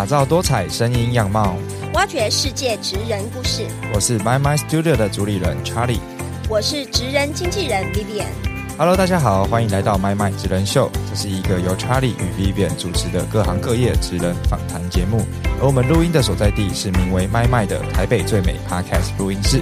打造多彩声音样貌。挖掘世界职人故事。我是 My My Studio 的主理人 Charlie。我是职人经纪人 Vivian。Hello，大家好，欢迎来到 My My 职人秀。这是一个由 Charlie 与 Vivian 主持的各行各业职人访谈节目。而我们录音的所在地是名为 My My 的台北最美 Podcast 录音室。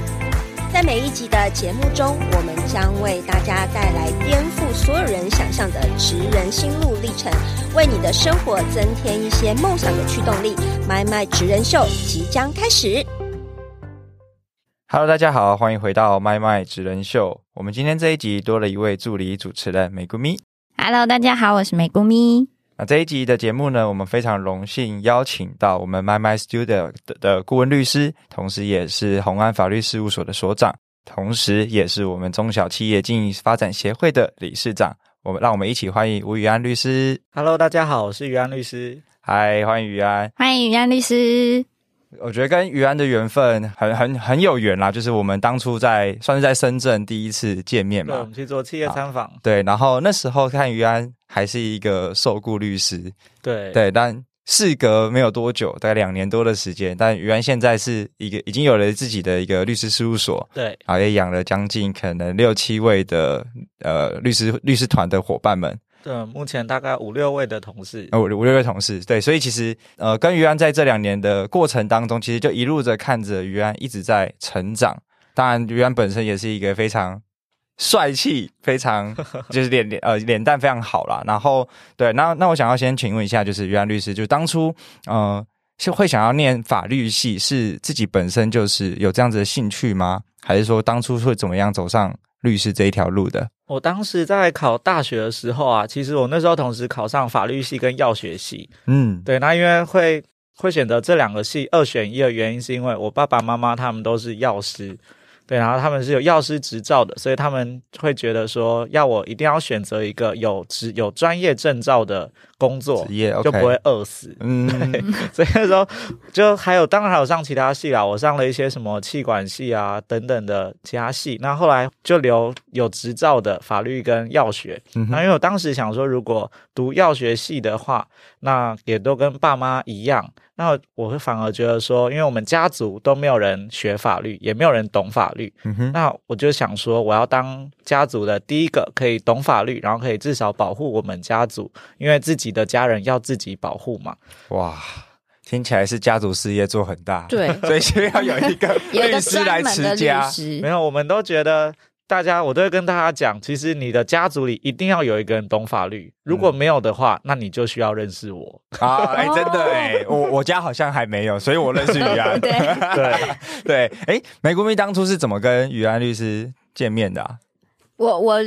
在每一集的节目中，我们将为大家带来颠覆所有人想象的职人心路历程，为你的生活增添一些梦想的驱动力。My My 职人秀即将开始。Hello，大家好，欢迎回到 My My 职人秀。我们今天这一集多了一位助理主持人美姑咪。Hello，大家好，我是美姑咪。那这一集的节目呢，我们非常荣幸邀请到我们 My My Studio 的的顾问律师，同时也是宏安法律事务所的所长，同时也是我们中小企业经营发展协会的理事长。我们让我们一起欢迎吴宇安律师。Hello，大家好，我是宇安律师。嗨，欢迎宇安。欢迎宇安律师。我觉得跟于安的缘分很很很有缘啦，就是我们当初在算是在深圳第一次见面嘛，我们，去做企业参访。对，然后那时候看于安还是一个受雇律师，对。对，但事隔没有多久，大概两年多的时间，但于安现在是一个已经有了自己的一个律师事务所，对。然后也养了将近可能六七位的呃律师律师团的伙伴们，对，目前大概五六位的同事。呃五五六位同事，对，所以其实呃跟于安在这两年的过程当中，其实就一路着看着于安一直在成长。当然，于安本身也是一个非常帅气、非常 就是脸脸呃脸蛋非常好啦。然后对，那那我想要先请问一下，就是于安律师，就当初呃是会想要念法律系，是自己本身就是有这样子的兴趣吗？还是说当初会怎么样走上律师这一条路的？我当时在考大学的时候啊，其实我那时候同时考上法律系跟药学系。嗯，对，那因为会会选择这两个系二选一的原因，是因为我爸爸妈妈他们都是药师。对，然后他们是有药师执照的，所以他们会觉得说，要我一定要选择一个有职有专业证照的工作职，业就不会饿死。嗯，所以那时候就还有，当然还有上其他系啦，我上了一些什么气管系啊等等的其他系。那后来就留有执照的法律跟药学。嗯那因为我当时想说，如果读药学系的话，那也都跟爸妈一样。那我会反而觉得说，因为我们家族都没有人学法律，也没有人懂法律，嗯哼，那我就想说，我要当家族的第一个可以懂法律，然后可以至少保护我们家族，因为自己的家人要自己保护嘛。哇，听起来是家族事业做很大，，对，所以需要 有一个律师来持家。师没。有，我们都觉得大家，我都会跟大家讲，其实你的家族里一定要有一个人懂法律，如果没有的话，那你就需要认识我。啊，哎、真的哎，我我家好像还没有，所以我认识于安。对，对，对，哎，玫瑰蜜当初是怎么跟于安律师见面的、啊？我我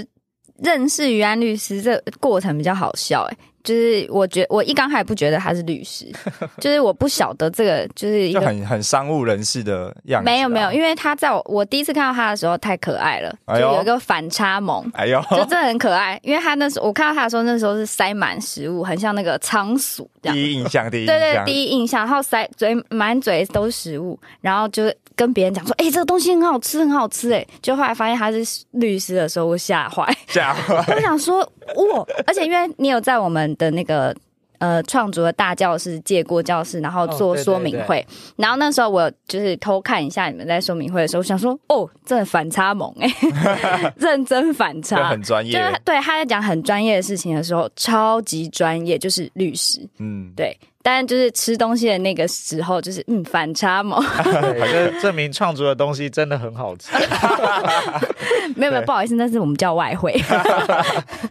认识于安律师这过程比较好笑哎、就是我觉我一刚开始不觉得他是律师，就是我不晓得这个就是一个很很商务人士的样子、没有没有，因因为他在我我第一次看到他的时候太可爱了，就有一个反差萌。哎呦，就真的很可爱，因为他那时候我看到他的时候，那时候是塞满食物，很像那个仓鼠这样。第一印象，第一印对对，象，第一印象，然后塞嘴满嘴都是食物，然后就跟别人讲说：“哎、这个东西很好吃，很好吃。”哎，就后来发现他是律师的时候，我吓坏。吓坏我想说，哇！而且因为你有在我们的那个呃创作的大教室借过教室，然后做哦对对说明会，然后那时候我就是偷看一下你们在说明会的时候，我想说：“哦，真的反差萌哎、认真反差。”很专业就是，对他在讲很专业的事情的时候，超级专业，就是律师。嗯，对，但就是吃东西的那个时候，就是嗯反差萌。对，就证明创作的东西真的很好吃。没有没有，不好意思，那是我们叫外汇。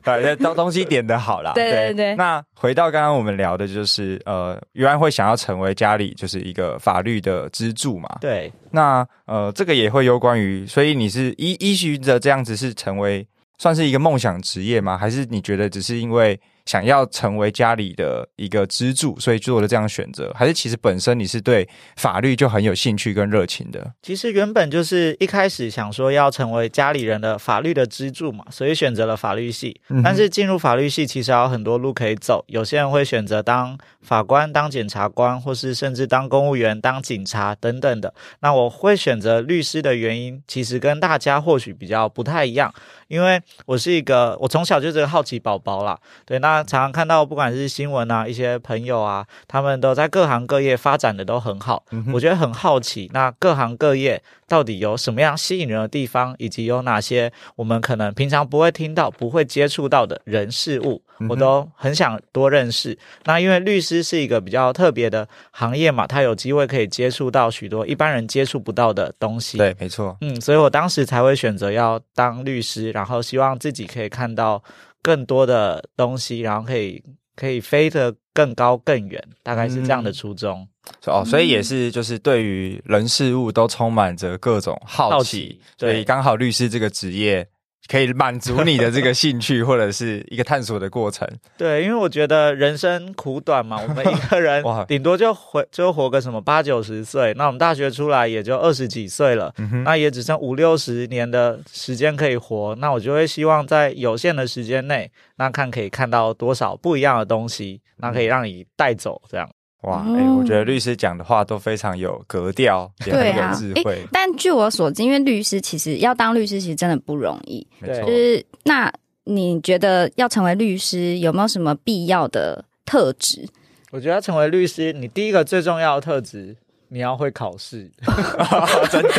对，东东西点的好啦。对对对那回到刚刚我们聊的，就是呃，于安会想要成为家里就是一个法律的支柱嘛？对，那呃，这个也会有关于，所以你是依依循着这样子是成为算是一个梦想职业吗？还是你觉得只是因为想要成为家里的一个支柱，所以做了这样选择？还是其实本身你是对法律就很有兴趣跟热情的？其实原本就是一开始想说要成为家里人的法律的支柱嘛，所以选择了法律系。嗯但是进入法律系其实还有很多路可以走，有些人会选择当法官、当检察官，或是甚至当公务员、当警察等等的。那我会选择律师的原因，其实跟大家或许比较不太一样，因为我是一个我从小就是个好奇宝宝啦。对，那那常常看到不管是新闻啊，一些朋友啊，他们都在各行各业发展的都很好，嗯我觉得很好奇，那各行各业到底有什么样吸引人的地方，以及有哪些我们可能平常不会听到、不会接触到的人事物，我都很想多认识。那因为律师是一个比较特别的行业嘛，他有机会可以接触到许多一般人接触不到的东西。对，没错。嗯，所以我当时才会选择要当律师，然后希望自己可以看到更多的东西，然后可以可以飞得更高更远，大概是这样的嗯。初衷。哦，所以也是就是对于人事物都充满着各种好奇，好奇对。所以刚好律师这个职业可以满足你的这个兴趣或者是一个探索的过程。对，因为我觉得人生苦短嘛，我们一个人 哇顶多就活就活个什么八九十岁，那我们大学出来也就二十几岁了，嗯，那也只剩五六十年的时间可以活，那我就会希望在有限的时间内，那看可以看到多少不一样的东西，那可以让你带走这样。哇，哦哎、我觉得律师讲的话都非常有格调，也很有智慧。但据我所知，因为律师其实要当律师，其实真的不容易。没错就是那你觉得要成为律师，有没有什么必要的特质？我觉得成为律师，你第一个最重要的特质，你要会考试。真的，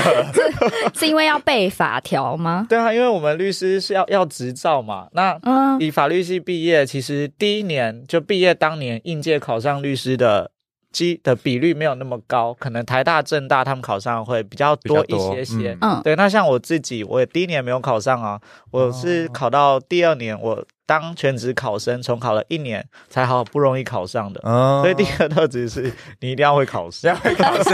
是因为要背法条吗？对啊，因为我们律师是要要执照嘛，那嗯，以法律系毕业，其实第一年就毕业当年应届考上律师的基的比率没有那么高，可能台大、政大他们考上会比较多一些些。嗯。对，那像我自己，我也第一年没有考上啊，我是考到第二年，我当全职考生，重考了一年，才好不容易考上的。嗯所以第一个特质是你一定要会考试，要会考试，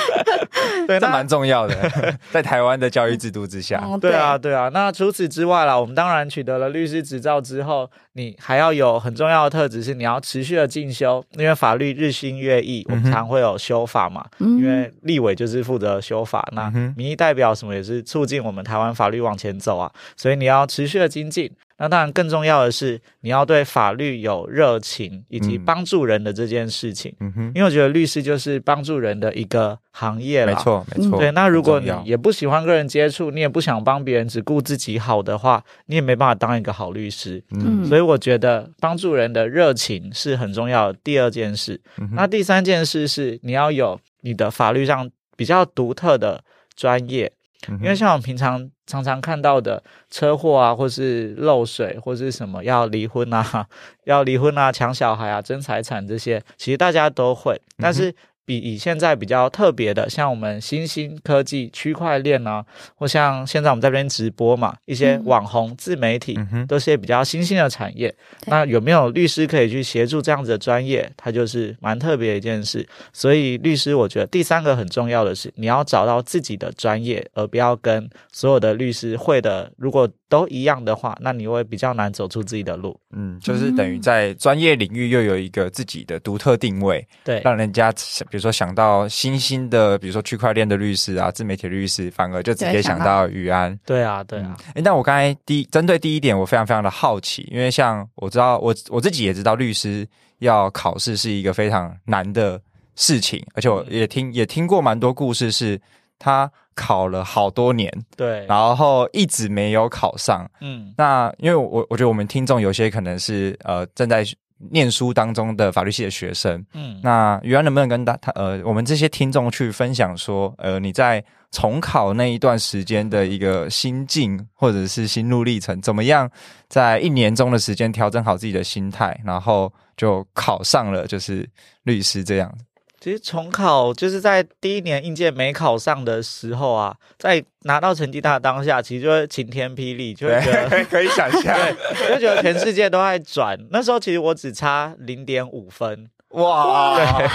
对，那这蛮重要的，在台湾的教育制度之下。哦对啊，，对啊。那除此之外啦，我们当然取得了律师执照之后，你还要有很重要的特质是你要持续的进修，因为法律日新月异，我们常会有修法嘛。嗯因为立委就是负责修法，那民意代表什么也是促进我们台湾法律往前走啊，所以你要持续的精进。那当然更重要的是，你要对法律有热情，以及嗯帮助人的这件事情。嗯哼，因为我觉得律师就是帮助人的一个行业啦。没错没错。对，那如果你也不喜欢跟人接触，你也不想帮别人，只顾自己好的话，你也没办法当一个好律师。嗯嗯所以我觉得帮助人的热情是很重要的。第二件事，嗯那第三件事是你要有你的法律上比较独特的专业，因为像我们平常常常看到的车祸啊，或是漏水，或是什么要离婚啊、要离婚啊、抢小孩啊、争财产这些，其实大家都会，但是。比以现在比较特别的，像我们新兴科技、区块链啊，或像现在我们在这边直播嘛，一些嗯网红、自媒体，嗯都是些比较新兴的产业。对那有没有律师可以去协助这样子的专业？它就是蛮特别的一件事。所以律师，我觉得第三个很重要的是，你要找到自己的专业，而不要跟所有的律师会的，如果都一样的话，那你会比较难走出自己的路。嗯，就是等于在专业领域又有一个自己的独特定位，对，让人家想比如说想到新兴的，比如说区块链的律师啊、自媒体律师，反而就直接想想到宇安。对啊，对啊，哎、但我刚才第一针对第一点，我非常非常的好奇，因为像我知道我我自己也知道，律师要考试是一个非常难的事情，而且我也听也听过蛮多故事，是他考了好多年，对，然后一直没有考上。嗯，那因为我我觉得我们听众有些可能是呃正在念书当中的法律系的学生，嗯，那于安能不能跟大他呃我们这些听众去分享说，呃你在重考那一段时间的一个心境或者是心路历程，怎么样在一年中的时间调整好自己的心态，然后就考上了就是律师这样。其实重考就是在第一年应届没考上的时候啊，在拿到成绩单的当下，其实就会晴天霹雳，就会觉得。可以想象，对，就觉得全世界都在转。那时候其实我只差零点五分，哇，对，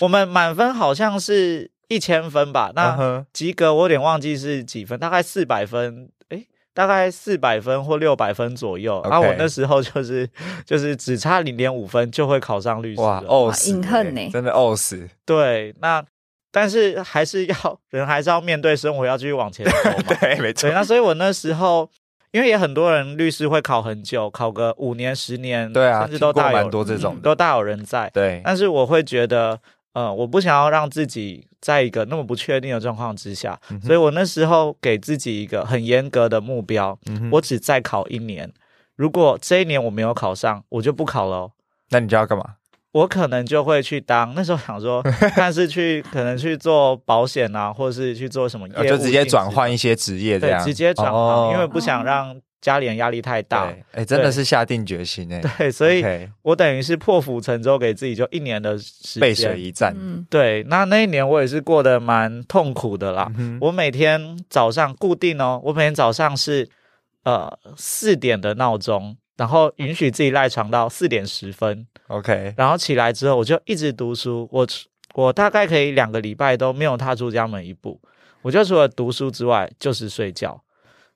我们满分好像是一千分吧，嗯那哼及格我有点忘记是几分，大概四百分，诶，大概四百分或六百分左右。然后我那时候就是就是只差零点五分就会考上律师哇，了。呕死，隐恨呢真的呕死，对，那但是还是要人还是要面对生活，要继续往前走嘛。对，没错，，那所以我那时候。因为也很多人律师会考很久，考个五年、十年，对啊甚至都大有听过蛮多这种嗯都大有人在。对，但是我会觉得，呃，我不想要让自己在一个那么不确定的状况之下，嗯所以我那时候给自己一个很严格的目标，嗯我只再考一年。如果这一年我没有考上，我就不考了哦。那你就要干嘛？我可能就会去当，那时候想说，但是去可能去做保险啊，或者是去做什么业务呃就直接转换一些职业这样，对，直接转行，哦因为不想让家里人压力太大。对，哎，真的是下定决心哎，对，所以我等于是破釜沉舟，给自己就一年的时间。背水。一战，嗯，对，那那一年我也是过得蛮痛苦的啦。嗯我每天早上固定哦，我每天早上是呃四点的闹钟，然后允许自己赖床到四点十分，OK，然后起来之后我就一直读书。我我大概可以两个礼拜都没有踏出家门一步，我就除了读书之外就是睡觉。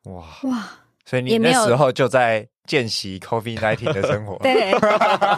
哇，哇，所以你那时候就在见习 COVID nineteen 的生活，对，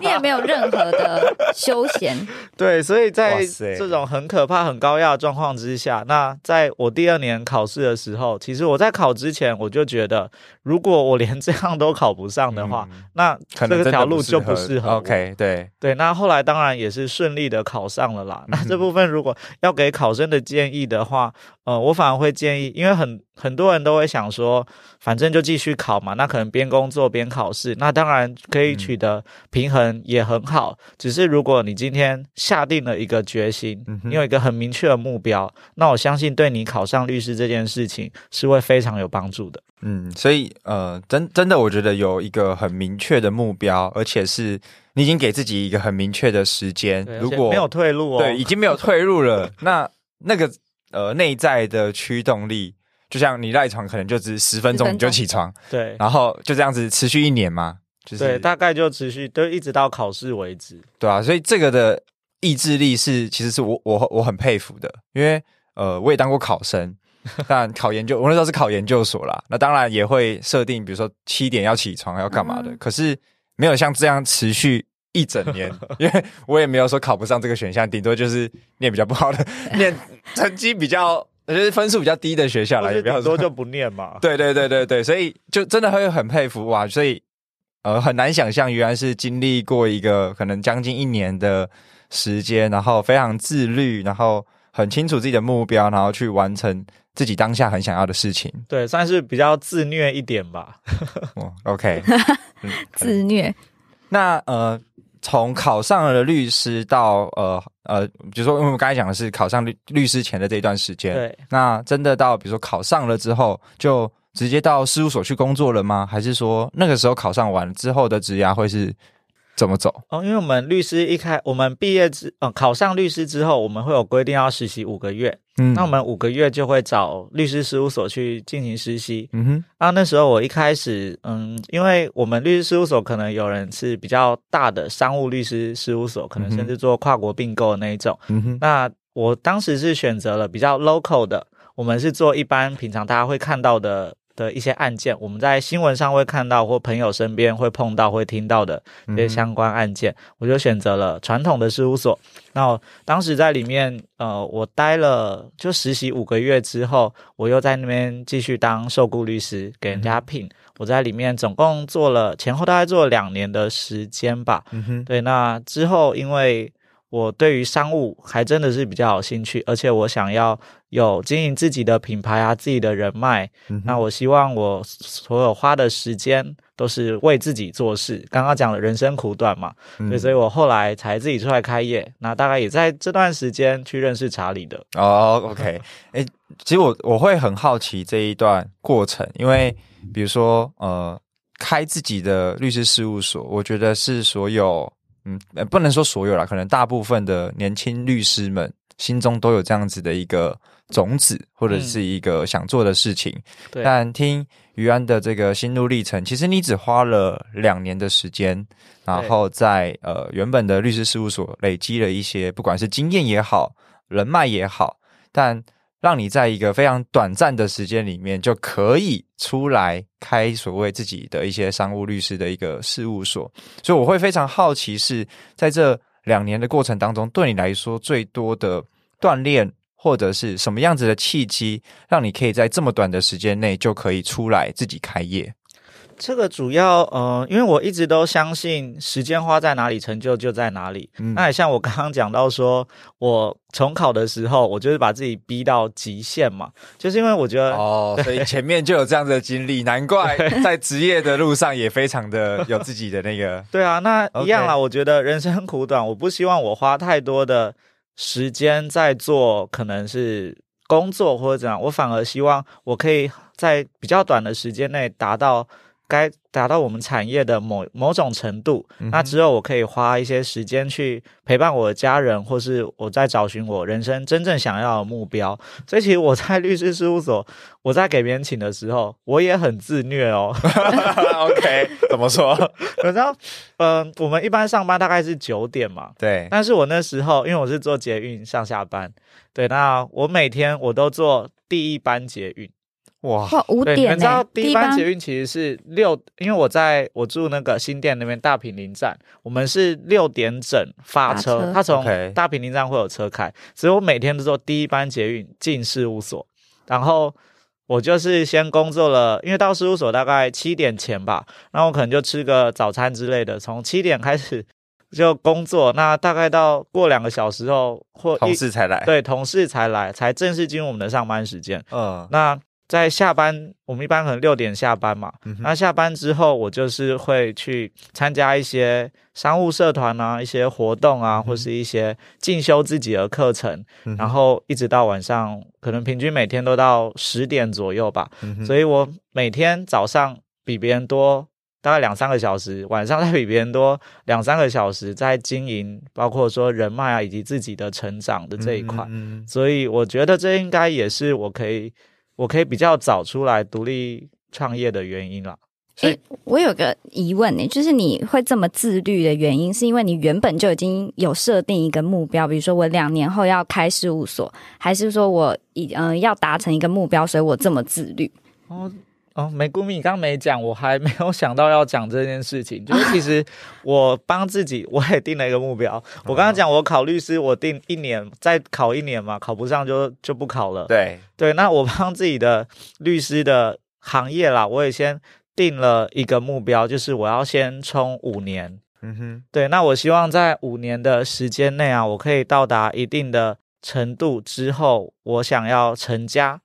你也没有任何的休闲，对，所以在这种很可怕、很高压的状况之下，那在我第二年考试的时候，其实我在考之前我就觉得，如果我连这样都考不上的话，嗯。那这个条路就不适合。OK，对，对，那后来当然也是顺利的考上了嗯啦。那这部分如果要给考生的建议的话，呃，我反而会建议，因为很很多人都会想说，反正就继续考嘛，那可能边工作边考试，那当然可以取得平衡也很好。只是如果你今天下定了一个决心嗯，你有一个很明确的目标，那我相信对你考上律师这件事情是会非常有帮助的。嗯，所以呃，真真的，我觉得有一个很明确的目标，而且是你已经给自己一个很明确的时间对，，如果没有退路哦，对已经没有退路了，那那个呃内在的驱动力，就像你赖床可能就只十分钟10分钟。你就起床，对。然后就这样子持续一年嘛，就是对，大概就持续就一直到考试为止。对啊，所以这个的意志力是，其实是我我我很佩服的，因为呃，我也当过考生，但考研究，我那时候是考研究所啦，那当然也会设定，比如说七点要起床要干嘛的，嗯。可是没有像这样持续一整年，因为我也没有说考不上这个选项，顶多就是念比较不好的，念成绩比较就是分数比较低的学校啦，或是也不要说顶多就不念嘛。对对对对对，所以就真的会很佩服哇，所以呃很难想象，原来是经历过一个可能将近一年的时间，然后非常自律，然后很清楚自己的目标，然后去完成自己当下很想要的事情。对，算是比较自虐一点吧。哦，OK，嗯，自虐，那呃，从考上了律师到呃呃，比如说，因为我们刚才讲的是考上律律师前的这一段时间，对，那真的到比如说考上了之后，就直接到事务所去工作了吗？还是说那个时候考上完之后的职涯会是怎么走？哦，因为我们律师一开，我们毕业之呃考上律师之后，我们会有规定要实习五个月，嗯那我们五个月就会找律师事务所去进行实习。嗯哼，啊那时候我一开始，嗯，因为我们律师事务所可能有人是比较大的商务律师事务所，可能甚至做跨国并购的那一种。嗯哼，那我当时是选择了比较 local 的，我们是做一般平常大家会看到的的一些案件，我们在新闻上会看到或朋友身边会碰到会听到的嗯一些相关案件，我就选择了传统的事务所。那我当时在里面，呃，我待了就实习五个月之后，我又在那边继续当受雇律师，给人家聘。我在里面总共做了前后大概做了两年的时间吧。嗯哼，对，那之后因为我对于商务还真的是比较有兴趣，而且我想要有经营自己的品牌啊，自己的人脉。嗯那我希望我所有花的时间都是为自己做事。刚刚讲了人生苦短嘛，对，所以我后来才自己出来开业。那大概也在这段时间去认识查理的。哦，OK，哎、其实我我会很好奇这一段过程，因为比如说呃，开自己的律师事务所，我觉得是所有嗯、呃不能说所有啦，可能大部分的年轻律师们心中都有这样子的一个种子，或者是一个想做的事情。对，但听于安的这个心路历程，其实你只花了两年的时间，然后在呃原本的律师事务所累积了一些，不管是经验也好，人脉也好，但让你在一个非常短暂的时间里面就可以出来开所谓自己的一些商务律师的一个事务所，所以我会非常好奇是在这两年的过程当中，对你来说最多的锻炼。或者是什么样子的契机，让你可以在这么短的时间内就可以出来自己开业？这个主要呃，因为我一直都相信时间花在哪里，成就就在哪里。嗯那也像我刚刚讲到说，我重考的时候，我就是把自己逼到极限嘛，就是因为我觉得哦，所以前面就有这样的经历，难怪 在职业的路上也非常的有自己的那个，对啊，那一样啦。我觉得人生苦短，我不希望我花太多的时间在做可能是工作或者怎样，我反而希望我可以在比较短的时间内达到该达到我们产业的某某种程度。嗯那之后我可以花一些时间去陪伴我的家人，或是我在找寻我人生真正想要的目标。所以其实我在律师事务所，我在给别人请的时候，我也很自虐哦。OK，怎么说？然后，嗯、我们一般上班大概是九点嘛，对，但是我那时候因为我是做捷运上下班，对，那我每天我都坐第一班捷运。哇，哇，五点们知道，第一班捷运其实是六，因为我在我住那个新店那边大平林站，我们是六点整发车，发车它从大平林站会有车开，所以我每天都坐第一班捷运进事务所，然后。我就是先工作了，因为到事务所大概七点前吧，那我可能就吃个早餐之类的，从七点开始就工作，那大概到过两个小时后或同事才来，，对同事才来，才正式进入我们的上班时间。嗯，那在下班，我们一般可能六点下班嘛。嗯那下班之后，我就是会去参加一些商务社团啊，一些活动啊，或是一些进修自己的课程，嗯然后一直到晚上，可能平均每天都到十点左右吧。嗯所以我每天早上比别人多大概两三个小时，晚上再比别人多两三个小时，在经营，包括说人脉啊，以及自己的成长的这一块。所以我觉得这应该也是我可以，我可以比较早出来独立创业的原因啦。所以诶，我有个疑问呢，就是你会这么自律的原因，是因为你原本就已经有设定一个目标，比如说我两年后要开事务所，还是说我已嗯、呃要达成一个目标，所以我这么自律？哦哦，梅姑蜜，你刚刚没讲，我还没有想到要讲这件事情。就是其实我帮自己，我也定了一个目标。我刚刚讲我考律师，我定一年，再考一年嘛，考不上就就不考了。对，对，那我帮自己的律师的行业啦，我也先定了一个目标，就是我要先冲五年。嗯哼，对，那我希望在五年的时间内啊，我可以到达一定的程度之后，我想要成家，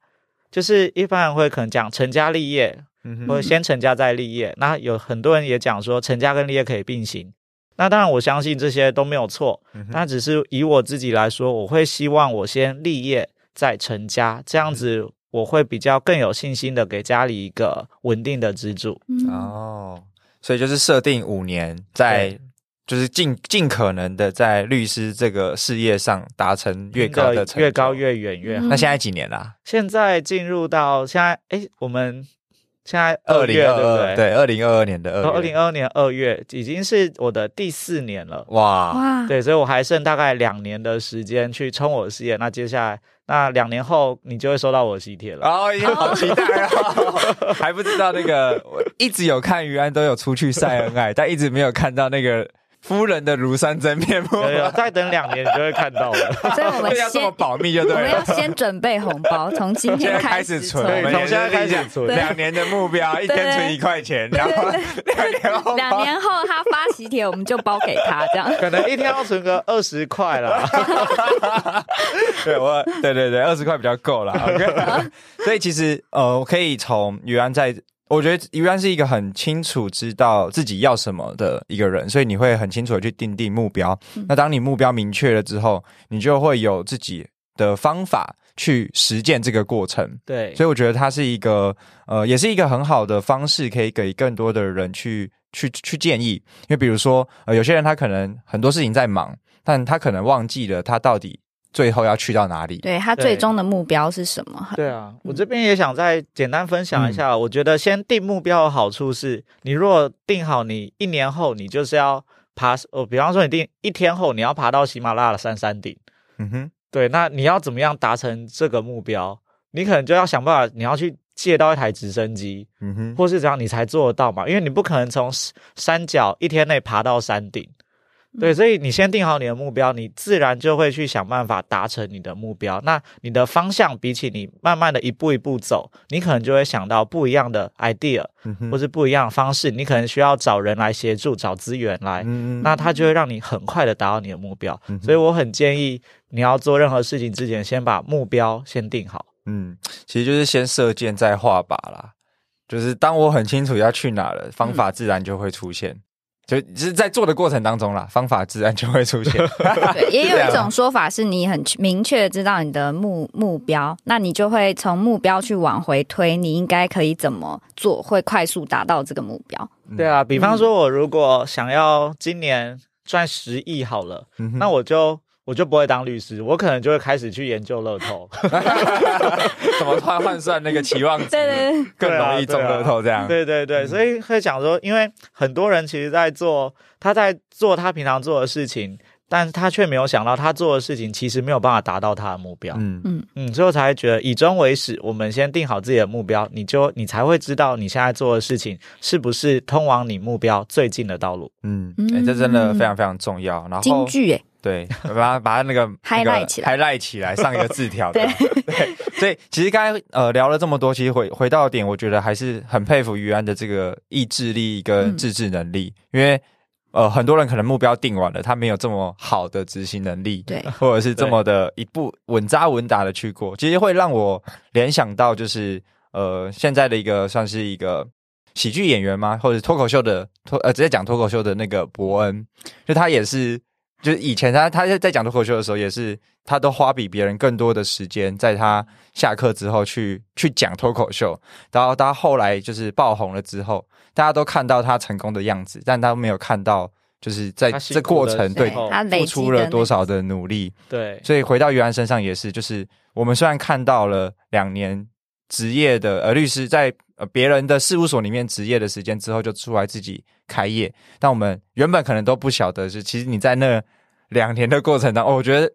就是一般人会可能讲成家立业，嗯哼，或者先成家再立业。那有很多人也讲说，成家跟立业可以并行。那当然，我相信这些都没有错，嗯哼但只是以我自己来说，我会希望我先立业再成家，这样子我会比较更有信心的给家里一个稳定的支柱。嗯，哦，所以就是设定五年，在对就是尽尽可能的在律师这个事业上达成越高的成越高。越远越好。嗯那现在几年啦？现在进入到现在，哎，我们现在二零二二，对二零二二年的二月。二零二二年二月已经是我的第四年了。哇，哇，对，所以我还剩大概两年的时间去冲我的事业。那接下来，那两年后你就会收到我的喜帖了。哦，已经好期待啊！还不知道那个，我一直有看于安都有出去晒恩爱，但一直没有看到那个夫人的庐山真面目。再等两年你就会看到了。所以我们要这么先保密就对我们要。先准备红包，从今天开始存，我们从现在开始讲存两年的目标，一天存一块钱，然后 两年后两年后他发喜帖，我们就包给他，这样。可能一天要存个二十块啦。对我，对对对，二十块比较够了。OK，所以其实呃，我可以从于安在，我觉得于安是一个很清楚知道自己要什么的一个人，所以你会很清楚的去定定目标。那当你目标明确了之后，你就会有自己的方法去实践这个过程。对，所以我觉得它是一个呃，也是一个很好的方式，可以给更多的人去去去建议。因为比如说，呃，有些人他可能很多事情在忙，但他可能忘记了他到底最后要去到哪里。对他最终的目标是什么？对啊，我这边也想再简单分享一下。我觉得先定目标的好处是，你如果定好你一年后你就是要爬，哦，比方说你定一天后你要爬到喜马拉雅山山顶，嗯哼，对，那你要怎么样达成这个目标？你可能就要想办法，你要去借到一台直升机，嗯哼，或是怎样你才做得到嘛，因为你不可能从山脚一天内爬到山顶。对，所以你先定好你的目标，你自然就会去想办法达成你的目标。那你的方向比起你慢慢的一步一步走，你可能就会想到不一样的 idea，嗯或是不一样的方式。你可能需要找人来协助，找资源来，嗯那它就会让你很快的达到你的目标。嗯所以我很建议你要做任何事情之前，先把目标先定好。嗯，其实就是先射箭再画靶啦。就是当我很清楚要去哪了，方法自然就会出现。就只是在做的过程当中啦，方法自然就会出现。对，也有一种说法是你很明确知道你的目目标，那你就会从目标去往回推，你应该可以怎么做，会快速达到这个目标。对啊，比方说我如果想要今年赚十亿好了，嗯那我就我就不会当律师，我可能就会开始去研究乐透。怎么换换算那个期望值，对对对，更容易中乐透这样。对对对，所以会想说，因为很多人其实在做他在做他平常做的事情，但他却没有想到他做的事情其实没有办法达到他的目标。嗯嗯，所以我才会觉得以终为始，我们先定好自己的目标，你就你才会知道你现在做的事情是不是通往你目标最近的道路。嗯，哎、这真的非常非常重要。然后京剧哎，对，把它把它那个 Highlight 起来，highlight 起来，上一个字条。对 对，所以其实刚才呃聊了这么多，其实回回到点，我觉得还是很佩服于安的这个意志力跟嗯自制能力，因为呃很多人可能目标定完了，他没有这么好的执行能力，对，或者是这么的一步稳扎稳打的去过，其实会让我联想到就是呃现在的一个算是一个喜剧演员吗？或者脱口秀的脱呃直接讲脱口秀的那个伯恩，就他也是。就是以前他他在讲脱口秀的时候，也是他都花比别人更多的时间，在他下课之后去去讲脱口秀。然后他后来就是爆红了之后，大家都看到他成功的样子，但他没有看到就是在这过程对他付出了多少的努力。对，所以回到于安身上也是，就是我们虽然看到了两年职业的呃律师在呃别人的事务所里面职业的时间之后，就出来自己开业，但我们原本可能都不晓得是，其实你在那两年的过程当中，哦我觉得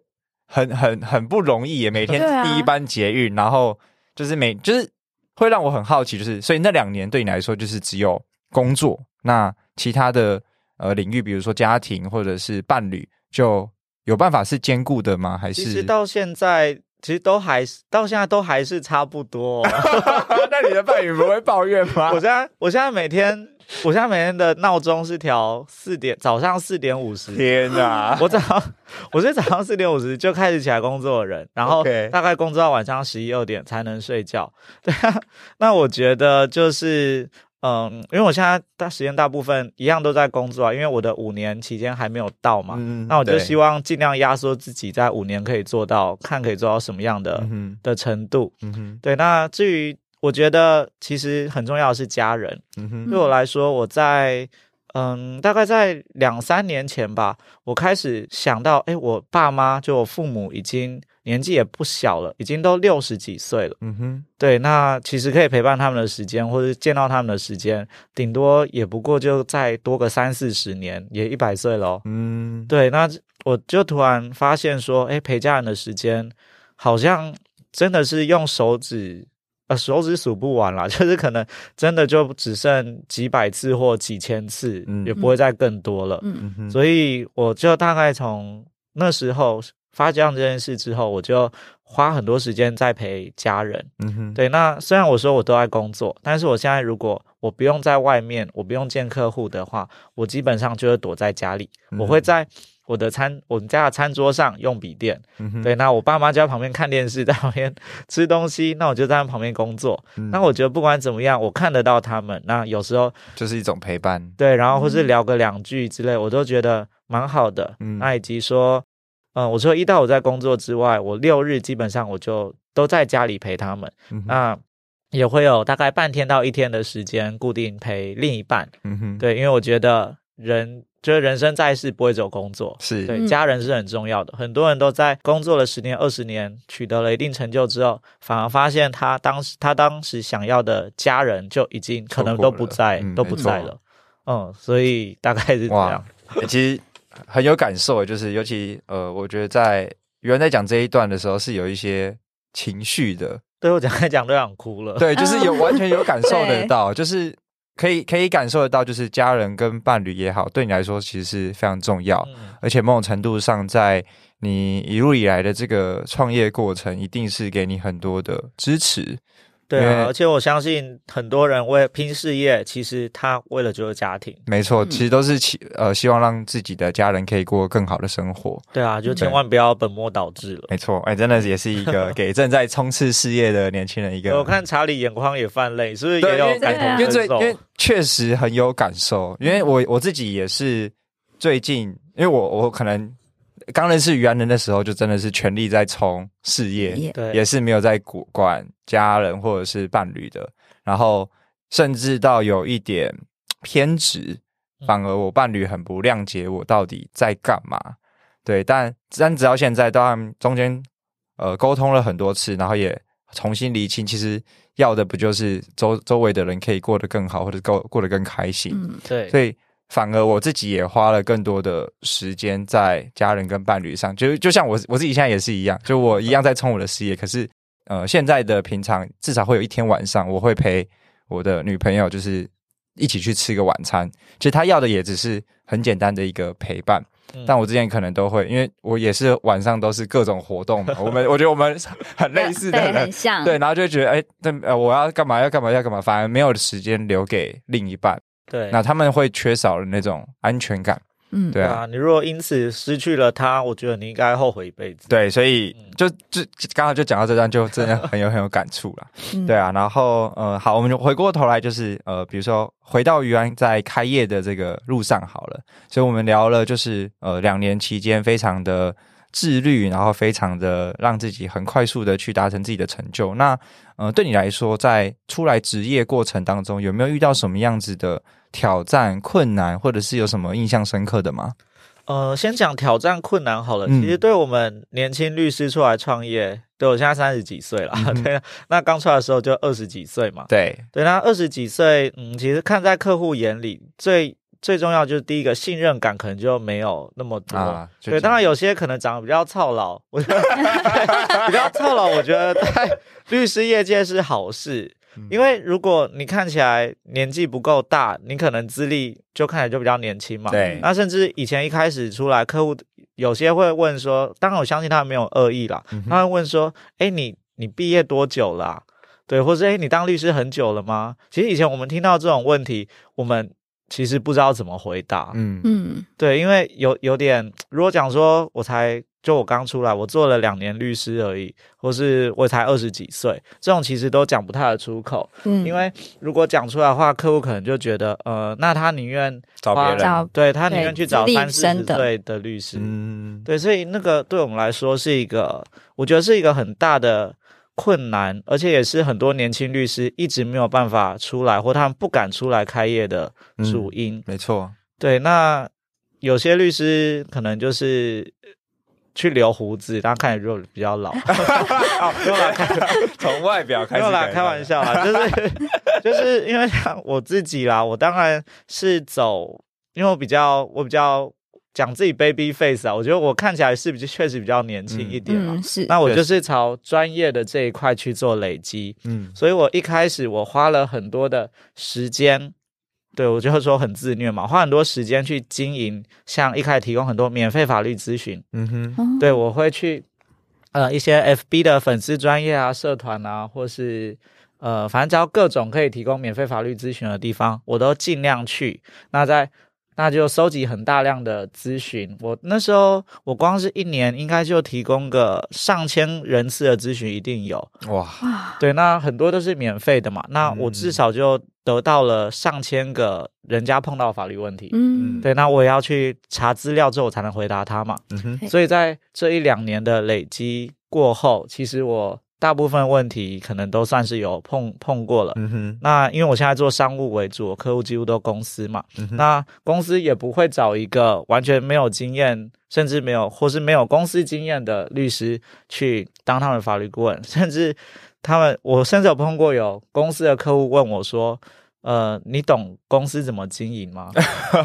很很很不容易耶，每天第一班捷运，然后就是每就是会让我很好奇，就是所以那两年对你来说就是只有工作，那其他的呃领域，比如说家庭或者是伴侣，就有办法是兼顾的吗？还是其实到现在其实都还是到现在都还是差不多、那你的伴侣不会抱怨吗？我现在我现在每天我现在每天的闹钟是调四点早上四点五十。天哪！我早上我是早上四点五十就开始起来工作的人，然后大概工作到晚上十一二点才能睡觉。对啊，那我觉得就是嗯，因为我现在大时间大部分一样都在工作啊，因为我的五年期间还没有到嘛。嗯那我就希望，尽量压缩自己在五年可以做到，看可以做到什么样的、嗯，的程度。嗯哼，对，那至于我觉得其实很重要的是家人。嗯哼，对我来说，我在嗯，大概在两三年前吧，我开始想到，哎，我爸妈就我父母已经年纪也不小了，已经都六十几岁了。嗯哼，对，那其实可以陪伴他们的时间，或者见到他们的时间，顶多也不过就再多个三四十年，也一百岁了哦。嗯，对，那我就突然发现说，哎，陪家人的时间好像真的是用手指，呃，手指数不完啦，就是可能真的就只剩几百次或几千次，嗯也不会再更多了。嗯所以我就大概从那时候发现这件事之后，我就花很多时间在陪家人。嗯哼，对，那虽然我说我都在工作，但是我现在如果我不用在外面，我不用见客户的话，我基本上就是躲在家里，嗯我会在我的餐我们家的餐桌上用笔电。嗯哼，对，那我爸妈就在旁边看电视，在旁边 吃东西，那我就在旁边工作。嗯那我觉得不管怎么样，我看得到他们。那有时候就是一种陪伴。对，然后或是嗯聊个两句之类，我都觉得蛮好的。嗯那以及说，嗯、我除了一到五在工作之外，我六日基本上我就都在家里陪他们。嗯，那也会有大概半天到一天的时间固定陪另一半。嗯哼，，对，因为我觉得人就是人生在世不会只有工作。是，对，嗯家人是很重要的。很多人都在工作了十年、二十年，取得了一定成就之后，反而发现他当时他当时想要的家人就已经可能都不在，都不在了。嗯，所以大概是这哇样。欸其实很有感受，就是尤其呃，我觉得在原来在讲这一段的时候是有一些情绪的，对我讲来讲都想哭了。对，就是有完全有感受 得到，就是可以可以感受得到，就是家人跟伴侣也好，对你来说其实是非常重要，而且某种程度上，在你一路以来的这个创业过程，一定是给你很多的支持。对啊，而且我相信很多人为拼事业，其实他为了就是家庭。没错，嗯其实都是希呃希望让自己的家人可以过更好的生活。对啊，就千万不要本末倒置了。没错，哎，真的也是一个 给正在冲刺事业的年轻人一个。我看查理眼眶也泛泪，是不是也有感同身受？因为确实很有感受，因为我我自己也是最近，因为我我可能刚认识于安人的时候，就真的是全力在冲事业，也对，也是没有在管管家人或者是伴侣的，然后甚至到有一点偏执，嗯。反而我伴侣很不谅解我到底在干嘛。对，但但直到现在，当然中间呃沟通了很多次，然后也重新厘清，其实要的不就是周周围的人可以过得更好，或者过过得更开心。嗯，对，所以反而我自己也花了更多的时间在家人跟伴侣上，就就像我我自己现在也是一样，就我一样在冲我的事业，可是呃现在的平常至少会有一天晚上，我会陪我的女朋友，就是一起去吃个晚餐。其实她要的也只是很简单的一个陪伴，嗯但我之前可能都会，因为我也是晚上都是各种活动嘛，我们我觉得我们很类似的对，很，像，对，然后就会觉得哎，对呃我要干嘛要干嘛要干嘛，反而没有时间留给另一半。对，那他们会缺少了那种安全感，嗯，对啊，你如果因此失去了他，我觉得你应该后悔一辈子。对，所以嗯。就就刚好就讲到这段，就真的很有很有感触啦。嗯。对啊，然后呃，好，我们就回过头来，就是呃，比如说回到余安在开业的这个路上好了，所以我们聊了就是呃两年期间非常的自律，然后非常的让自己很快速的去达成自己的成就。那呃，对你来说，在出来职业过程当中，有没有遇到什么样子的挑战、困难，或者是有什么印象深刻的吗？呃，先讲挑战困难好了。嗯其实对我们年轻律师出来创业，对我现在三十几岁了，嗯 对啊，那刚出来的时候就二十几岁嘛。对，对，那二十几岁，嗯，其实看在客户眼里，最最重要就是第一个信任感可能就没有那么多。啊，就对，当然有些可能长得比较操劳，我觉得比较操劳，我觉得在律师业界是好事，嗯。因为如果你看起来年纪不够大，你可能资历就看起来就比较年轻嘛。对。那甚至以前一开始出来，客户有些会问说，当然我相信他们没有恶意啦，嗯他会问说，哎，你你毕业多久啦、啊？对，或是哎，你当律师很久了吗？其实以前我们听到这种问题，我们其实不知道怎么回答。嗯。嗯。对，因为有有点，如果讲说我才就我刚出来，我做了两年律师而已，或是我才二十几岁，这种其实都讲不太得出口。嗯，因为如果讲出来的话，客户可能就觉得，呃，那他宁愿找别人，找对他宁愿去找三四十岁的律师。嗯，对，所以那个对我们来说是一个，我觉得是一个很大的困难，而且也是很多年轻律师一直没有办法出来，或他们不敢出来开业的主因。没错，对，那有些律师可能就是去留胡子，他看起来就比较老。哦，没有啦，开从外表开始没有啦，改开玩笑啦，就是 就是因为像我自己啦，我当然是走，因为我比较我比较讲自己 baby face 啊，我觉得我看起来是比较确实比较年轻一点嘛。嗯是，那我就是朝专业的这一块去做累积，嗯所以我一开始我花了很多的时间，对我就是说很自虐嘛，花很多时间去经营，像一开始提供很多免费法律咨询，嗯哼，哦对我会去呃一些 FB 的粉丝专业啊、社团啊，或是呃反正只要各种可以提供免费法律咨询的地方，我都尽量去。那在那就收集很大量的咨询。我那时候我光是一年应该就提供个上千人次的咨询，一定有。哇，对，那很多都是免费的嘛，那我嗯至少就得到了上千个人家碰到法律问题。嗯，对，那我也要去查资料之后才能回答他嘛。嗯哼，所以在这一两年的累积过后，其实我大部分问题可能都算是有碰碰过了。嗯哼，那因为我现在做商务为主，我客户几乎都公司嘛，嗯哼，那公司也不会找一个完全没有经验，甚至没有或是没有公司经验的律师去当他们的法律顾问，甚至他们我甚至有碰过有公司的客户问我说。呃，你懂公司怎么经营吗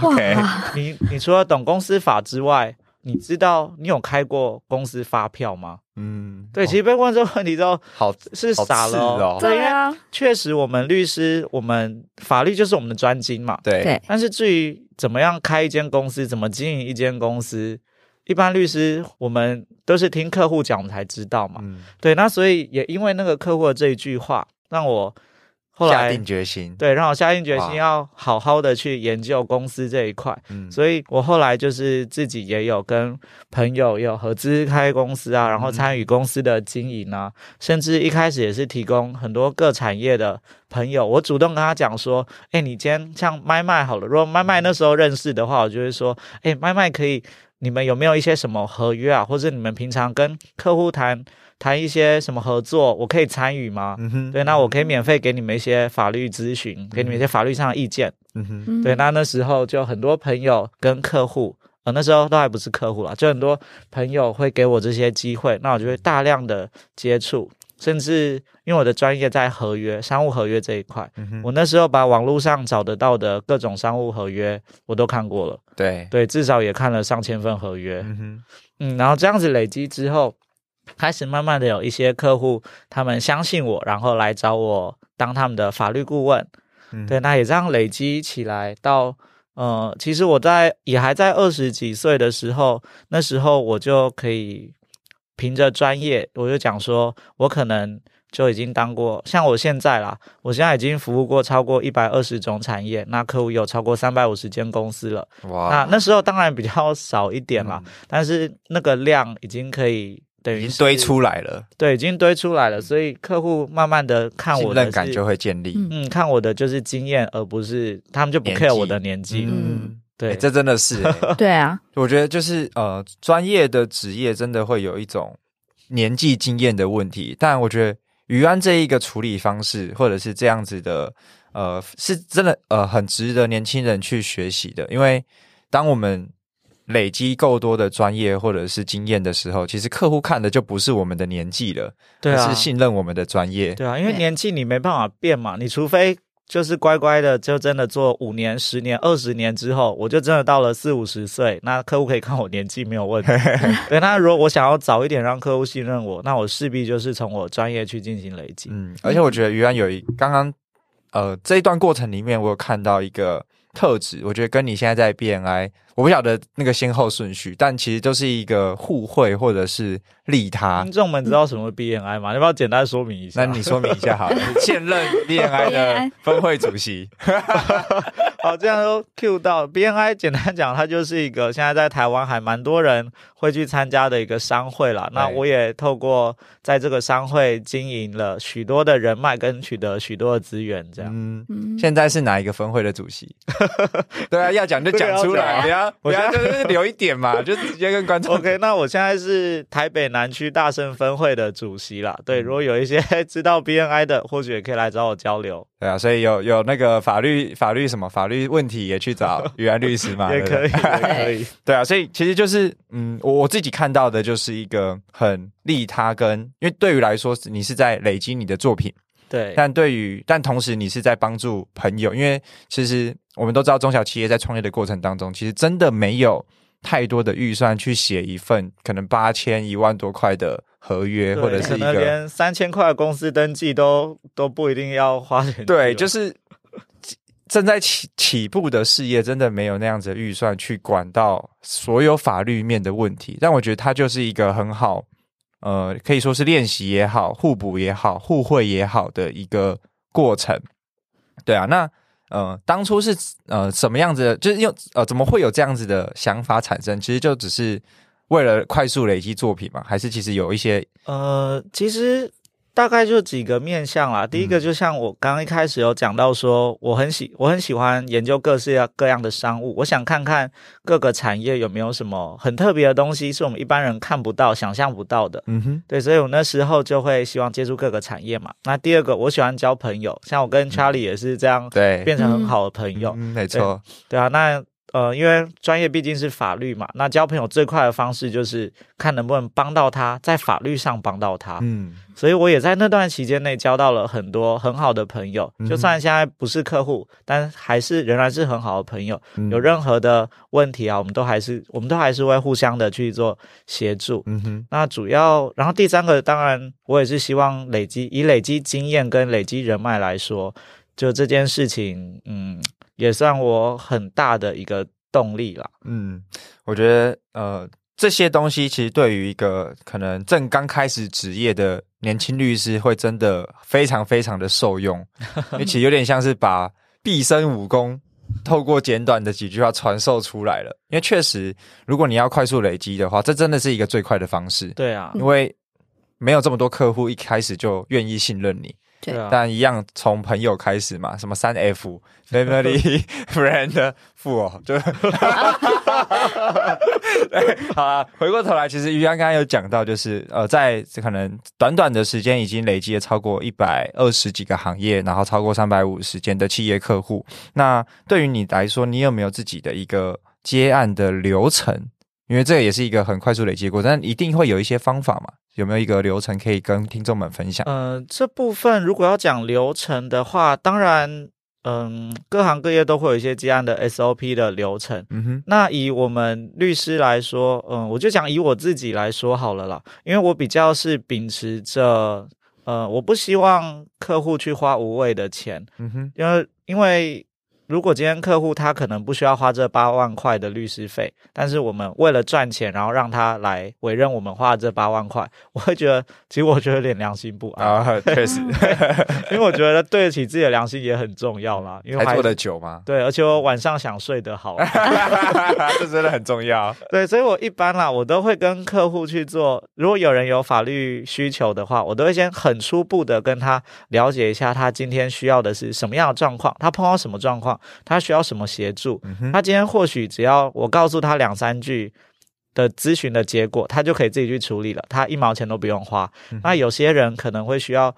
？OK 哇，你你除了懂公司法之外，你知道你有开过公司发票吗？嗯，对，哦其实被问这个问题之后好是傻了哦哦。对，因为啊，确实我们律师，我们法律就是我们的专精嘛。对对但是至于怎么样开一间公司，怎么经营一间公司，一般律师我们都是听客户讲我们才知道嘛。嗯，对，那所以也因为那个客户的这一句话，让我后来下定决心，对让我下定决心要好好的去研究公司这一块。嗯，所以我后来就是自己也有跟朋友有合资开公司啊，然后参与公司的经营啊，甚至一开始也是提供很多各产业的朋友，我主动跟他讲说，哎，你今天像麦麦好了，如果麦麦那时候认识的话，我就会说，哎，麦麦可以，你们有没有一些什么合约啊，或者你们平常跟客户谈谈一些什么合作，我可以参与吗？嗯哼，对，那我可以免费给你们一些法律咨询，给你们一些法律上的意见。嗯哼，嗯。对，那那时候就很多朋友跟客户，呃，那时候都还不是客户啦，就很多朋友会给我这些机会，那我就会大量的接触，甚至因为我的专业在合约、商务合约这一块，嗯哼，我那时候把网络上找得到的各种商务合约我都看过了，对，对，至少也看了上千份合约，嗯哼，嗯，然后这样子累积之后，开始慢慢的有一些客户，他们相信我，然后来找我当他们的法律顾问。嗯对，那也这样累积起来到，呃，其实我在也还在二十几岁的时候，那时候我就可以凭着专业，我就讲说，我可能就已经当过，像我现在啦，我现在已经服务过超过一百二十种产业，那客户有超过三百五十间公司了。哇，那那时候当然比较少一点啦，嗯但是那个量已经可以等于已经堆出来了，对，已经堆出来了，所以客户慢慢的看我的是任感就会建立。嗯。嗯，看我的就是经验，而不是他们就不 care 我的年纪。嗯，对，欸这真的是、欸，对啊，我觉得就是呃，专业的职业真的会有一种年纪经验的问题，但我觉得于安这一个处理方式，或者是这样子的，呃，是真的呃很值得年轻人去学习的，因为当我们累积够多的专业或者是经验的时候，其实客户看的就不是我们的年纪了，对啊而是信任我们的专业。对啊，因为年纪你没办法变嘛，你除非就是乖乖的，就真的做五年、十年、二十年之后，我就真的到了四五十岁，那客户可以看我年纪没有问题。对，那如果我想要早一点让客户信任我，那我势必就是从我专业去进行累积。嗯，而且我觉得于安有一刚刚呃这一段过程里面，我有看到一个特质，我觉得跟你现在在 BNI，我不晓得那个先后顺序，但其实就是一个互惠或者是利他听。众们知道什么 BNI 吗？要不要简单说明一下？那你说明一下好了，现任 BNI 的 分会主席。好，这样都 Q 到 BNI。简单讲，它就是一个现在在台湾还蛮多人会去参加的一个商会啦。那我也透过在这个商会经营了许多的人脉，跟取得许多的资源，这样。嗯，嗯，现在是哪一个分会的主席？对啊，要讲就讲出来，不要不我现在要就是留一点嘛，就直接跟观众 OK，那我现在是台北南区大圣分会的主席啦。对，如果有一些 知道 BNI 的，或许也可以来找我交流，对啊，所以有有那个法律法律什么法律问题也去找 于安律师嘛，也可以，也可以。对啊，所以其实就是，嗯，我我自己看到的就是一个很利他跟，因为对于来说，你是在累积你的作品，对，但对于但同时你是在帮助朋友，因为其实我们都知道中小企业在创业的过程当中，其实真的没有太多的预算去写一份可能八千一万多块的合约，或者是一个连三千块的公司登记都都不一定要花钱。对，就是正在起起步的事业，真的没有那样子的预算去管到所有法律面的问题。但我觉得它就是一个很好，呃，可以说是练习也好、互补也好、互惠也好的一个过程。对啊，那呃，当初是呃什么样子？就是用呃，怎么会有这样子的想法产生？其实就只是为了快速累积作品嘛，还是其实有一些呃，其实大概就几个面向啦。第一个就像我刚刚一开始有讲到说，我很喜我很喜欢研究各式各样的商务，我想看看各个产业有没有什么很特别的东西是我们一般人看不到、想象不到的。嗯哼，对，所以我那时候就会希望接触各个产业嘛。那第二个，我喜欢交朋友，像我跟 Charlie 也是这样对，变成很好的朋友。嗯，没错，对啊，那呃，因为专业毕竟是法律嘛，那交朋友最快的方式就是看能不能帮到他，在法律上帮到他。嗯所以我也在那段期间内交到了很多很好的朋友，嗯就算现在不是客户，但还是仍然是很好的朋友。嗯有任何的问题啊，我们都还是我们都还是会互相的去做协助。嗯哼那主要，然后第三个，当然我也是希望累积以累积经验跟累积人脉来说，就这件事情，嗯，也算我很大的一个动力啦。嗯，我觉得呃这些东西其实对于一个可能正刚开始职业的年轻律师，会真的非常非常的受用，因为其实有点像是把毕生武功。透过简短的几句话传授出来了，因为确实，如果你要快速累积的话，这真的是一个最快的方式。对啊，因为没有这么多客户一开始就愿意信任你，对啊，但一样从朋友开始嘛，什么三 F family friend 富哦，就 对，好啊。回过头来，其实于安刚刚有讲到，就是呃，在可能短短的时间已经累积了超过一百二十几个行业，然后超过三百五十间的企业客户。那对于你来说，你有没有自己的一个接案的流程？因为这个也是一个很快速累积的过程，但一定会有一些方法嘛？有没有一个流程可以跟听众们分享？嗯、这部分如果要讲流程的话，当然，嗯，各行各业都会有一些接案的 SOP 的流程。嗯哼，那以我们律师来说，嗯，我就讲以我自己来说好了啦，因为我比较是秉持着，呃，我不希望客户去花无谓的钱，嗯哼，因为因为如果今天客户他可能不需要花这八万块的律师费，但是我们为了赚钱，然后让他来委任我们花这八万块，我会觉得，其实我觉得有点良心不安，啊，确实，因为我觉得对得起自己的良心也很重要啦，因为还 还做得久吗？对，而且我晚上想睡得好。这真的很重要。对，所以我一般啦，我都会跟客户去做。如果有人有法律需求的话，我都会先很初步的跟他了解一下，他今天需要的是什么样的状况，他碰到什么状况，他需要什么协助。嗯，他今天或许只要我告诉他两三句的咨询的结果，他就可以自己去处理了，他一毛钱都不用花。嗯那有些人可能会需要。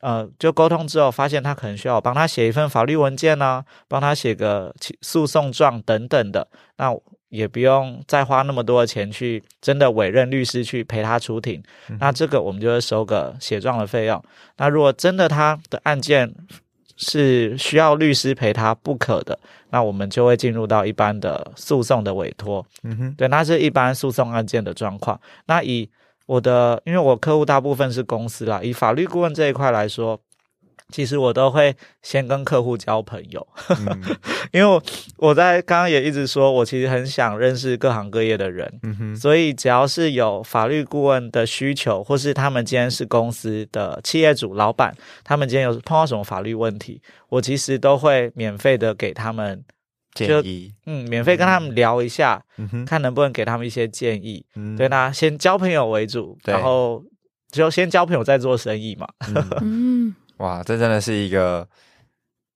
呃，就沟通之后，发现他可能需要我帮他写一份法律文件呢、帮他写个起诉讼状等等的，那也不用再花那么多的钱去真的委任律师去陪他出庭。那这个我们就会收个写状的费用。那如果真的他的案件是需要律师陪他不可的，那我们就会进入到一般的诉讼的委托。嗯哼，对，那是一般诉讼案件的状况。那以我的，因为我客户大部分是公司啦，以法律顾问这一块来说，其实我都会先跟客户交朋友，嗯。因为我我在刚刚也一直说，我其实很想认识各行各业的人，嗯哼，所以只要是有法律顾问的需求，或是他们今天是公司的企业主、老板，他们今天有碰到什么法律问题，我其实都会免费的给他们，建议，嗯，免费跟他们聊一下，嗯，看能不能给他们一些建议。嗯。对，那先交朋友为主，然后就先交朋友再做生意嘛。嗯。嗯，哇，这真的是一个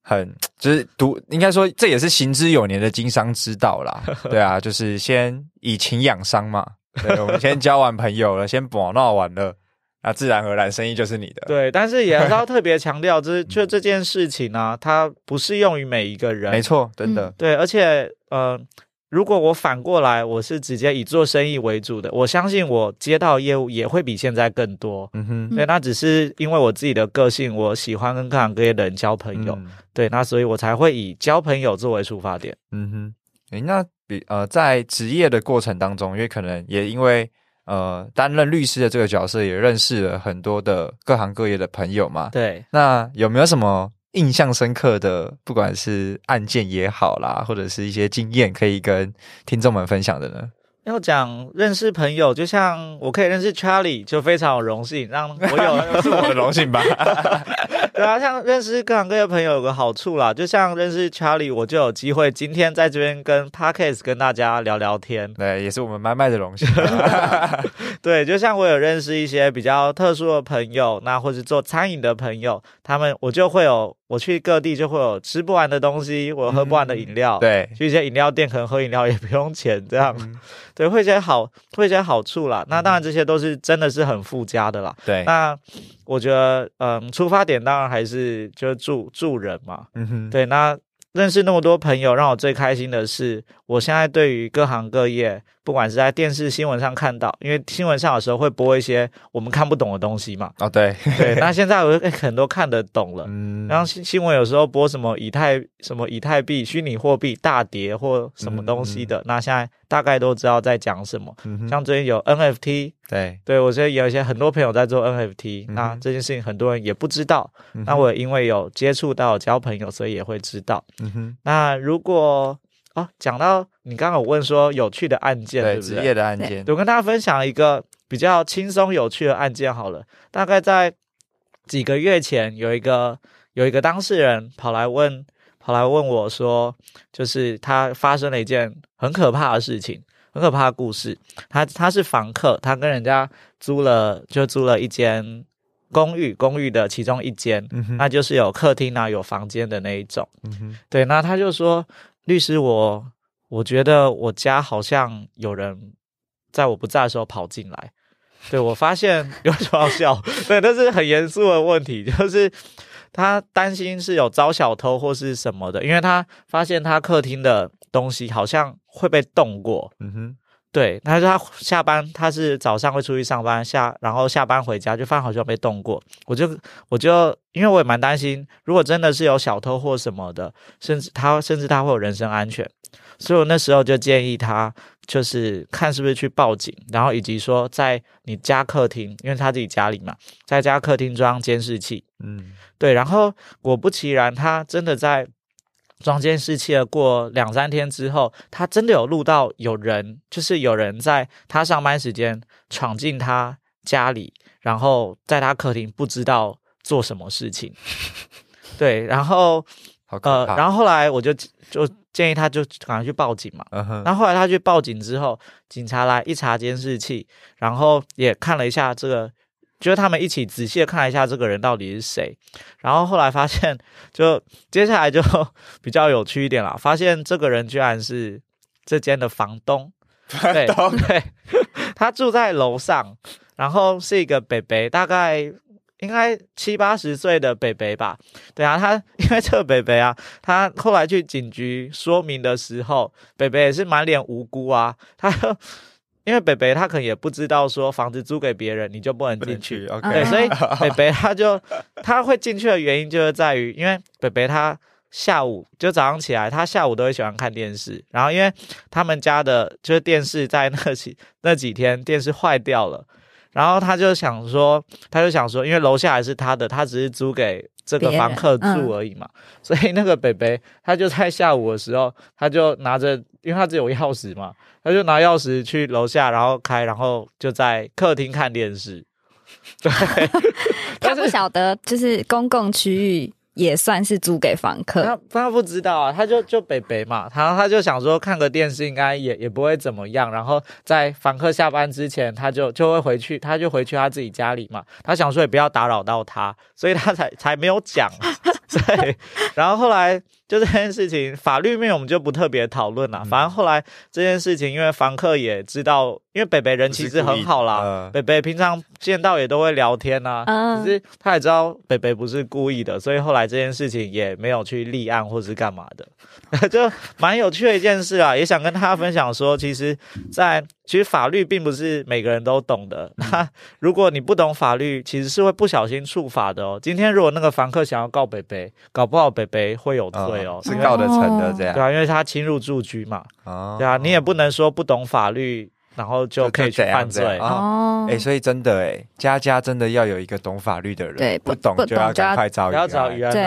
很就是读，应该说这也是行之有年的经商之道啦。对啊，就是先以情养商嘛。对，我们先交完朋友了，先玩闹完了，那自然而然生意就是你的。对，但是也是 要特别强调，就是就这件事情呢、它不适用于每一个人。没错，真的。对，而且呃，如果我反过来，我是直接以做生意为主的，我相信我接到业务也会比现在更多。嗯哼，对，那只是因为我自己的个性，我喜欢跟各行各业的人交朋友，嗯对，那所以我才会以交朋友作为出发点。嗯哼，诶，那比呃，在职业的过程当中，因为可能也因为呃担任律师的这个角色，也认识了很多的各行各业的朋友嘛。对，那有没有什么印象深刻的，不管是案件也好啦，或者是一些经验，可以跟听众们分享的呢？要讲认识朋友，就像我可以认识 Charlie，就非常有荣幸，让我有 是我的荣幸吧。对啊，像认识各行各业朋友有个好处啦，就像认识 Charlie，我就有机会今天在这边跟 Parkes 跟大家聊聊天。对，也是我们麦麦的荣幸。对，就像我有认识一些比较特殊的朋友，那或是做餐饮的朋友，他们我就会有我去各地就会有吃不完的东西，我喝不完的饮料。。对，去一些饮料店，可能喝饮料也不用钱，这样、嗯 对，会有一些好，会有一些好处啦。那当然，这些都是真的是很附加的啦。对，那我觉得，嗯，出发点当然还是就是助助人嘛。嗯哼，对，那认识那么多朋友，让我最开心的是，我现在对于各行各业，不管是在电视新闻上看到，因为新闻上有时候会播一些我们看不懂的东西嘛，哦，对，对，那现在我哎可能都看得懂了。嗯，然后新新闻有时候播什么以太什么以太币、虚拟货币大跌或什么东西的，那现在大概都知道在讲什么。嗯哼像最近有 NFT，对，对我觉得有一些很多朋友在做 NFT，、嗯那这件事情很多人也不知道。嗯那我因为有接触到交朋友，所以也会知道。嗯哼，那如果哦，讲到你刚刚有问说有趣的案件，对对职？业的案件，我跟大家分享一个比较轻松有趣的案件好了。大概在几个月前，有一个有一个当事人跑来问，跑来问我说，就是他发生了一件很可怕的事情，很可怕的故事。他他是房客，他跟人家租了就租了一间公寓，公寓的其中一间，嗯，那就是有客厅啊，有房间的那一种。嗯，对，那他就说，律师我，我觉得我家好像有人在我不在的时候跑进来。对我发现有什么好笑？对，那是很严肃的问题，就是他担心是有招小偷或是什么的，因为他发现他客厅的东西好像会被动过。嗯哼，对，他说他下班，他是早上会出去上班，下然后下班回家就发现好像被动过，我就我就因为我也蛮担心，如果真的是有小偷或什么的，甚至他甚至他会有人身安全，所以我那时候就建议他，就是看是不是去报警，然后以及说在你家客厅，因为他自己家里嘛，在家客厅装监视器，嗯对，然后果不其然，他真的在装监视器了过两三天之后，他真的有录到有人，就是有人在他上班时间闯进他家里，然后在他客厅不知道做什么事情。对，然后呃，然后后来我就就建议他就赶快去报警嘛。嗯哼，然后后来他去报警之后，警察来一查监视器，然后也看了一下这个，就是他们一起仔细的看了一下这个人到底是谁。然后后来发现，就接下来就比较有趣一点了，发现这个人居然是这间的房东。对对，他住在楼上，然后是一个北北，大概应该七八十岁的北北吧。对啊，他因为这个北北啊，他后来去警局说明的时候，北北也是满脸无辜啊。他就因为北北他可能也不知道说房子租给别人你就不能进去，去对对，，OK，所以 北北他就他会进去的原因就是在于，因为北北他下午就早上起来，他下午都会喜欢看电视，然后因为他们家的就是电视在那几那几天电视坏掉了，然后他就想说，他就想说，因为楼下还是他的，他只是租给这个房客住嗯而已嘛，所以那个北北他就在下午的时候，他就拿着，因为他只有钥匙嘛，他就拿钥匙去楼下，然后开，然后就在客厅看电视。对，他不晓得，就是公共区域也算是租给房客。他他不知道啊，他就就北北嘛，他他就想说看个电视应该也也不会怎么样，然后在房客下班之前，他就就会回去，他就回去他自己家里嘛，他想说也不要打扰到他，所以他才才没有讲，对，然后后来就这件事情法律面我们就不特别讨论了，反正后来这件事情，因为房客也知道，因为北北人其实很好啦，呃北北平常见到也都会聊天呐、嗯。只是他也知道北北不是故意的，所以后来这件事情也没有去立案或是干嘛的，就蛮有趣的一件事啊。也想跟大家分享说，其实在，其实法律并不是每个人都懂的。那如果你不懂法律，其实是会不小心触法的哦。今天如果那个房客想要告北北，搞不好北北会有罪哦，是告得成的这样，对啊，因为他侵入住居嘛，哦。对啊，你也不能说不懂法律，然后就可以去犯罪。啊哦，哎、所以真的哎，家家真的要有一个懂法律的人，对不懂就要赶快找不要找安于安 对，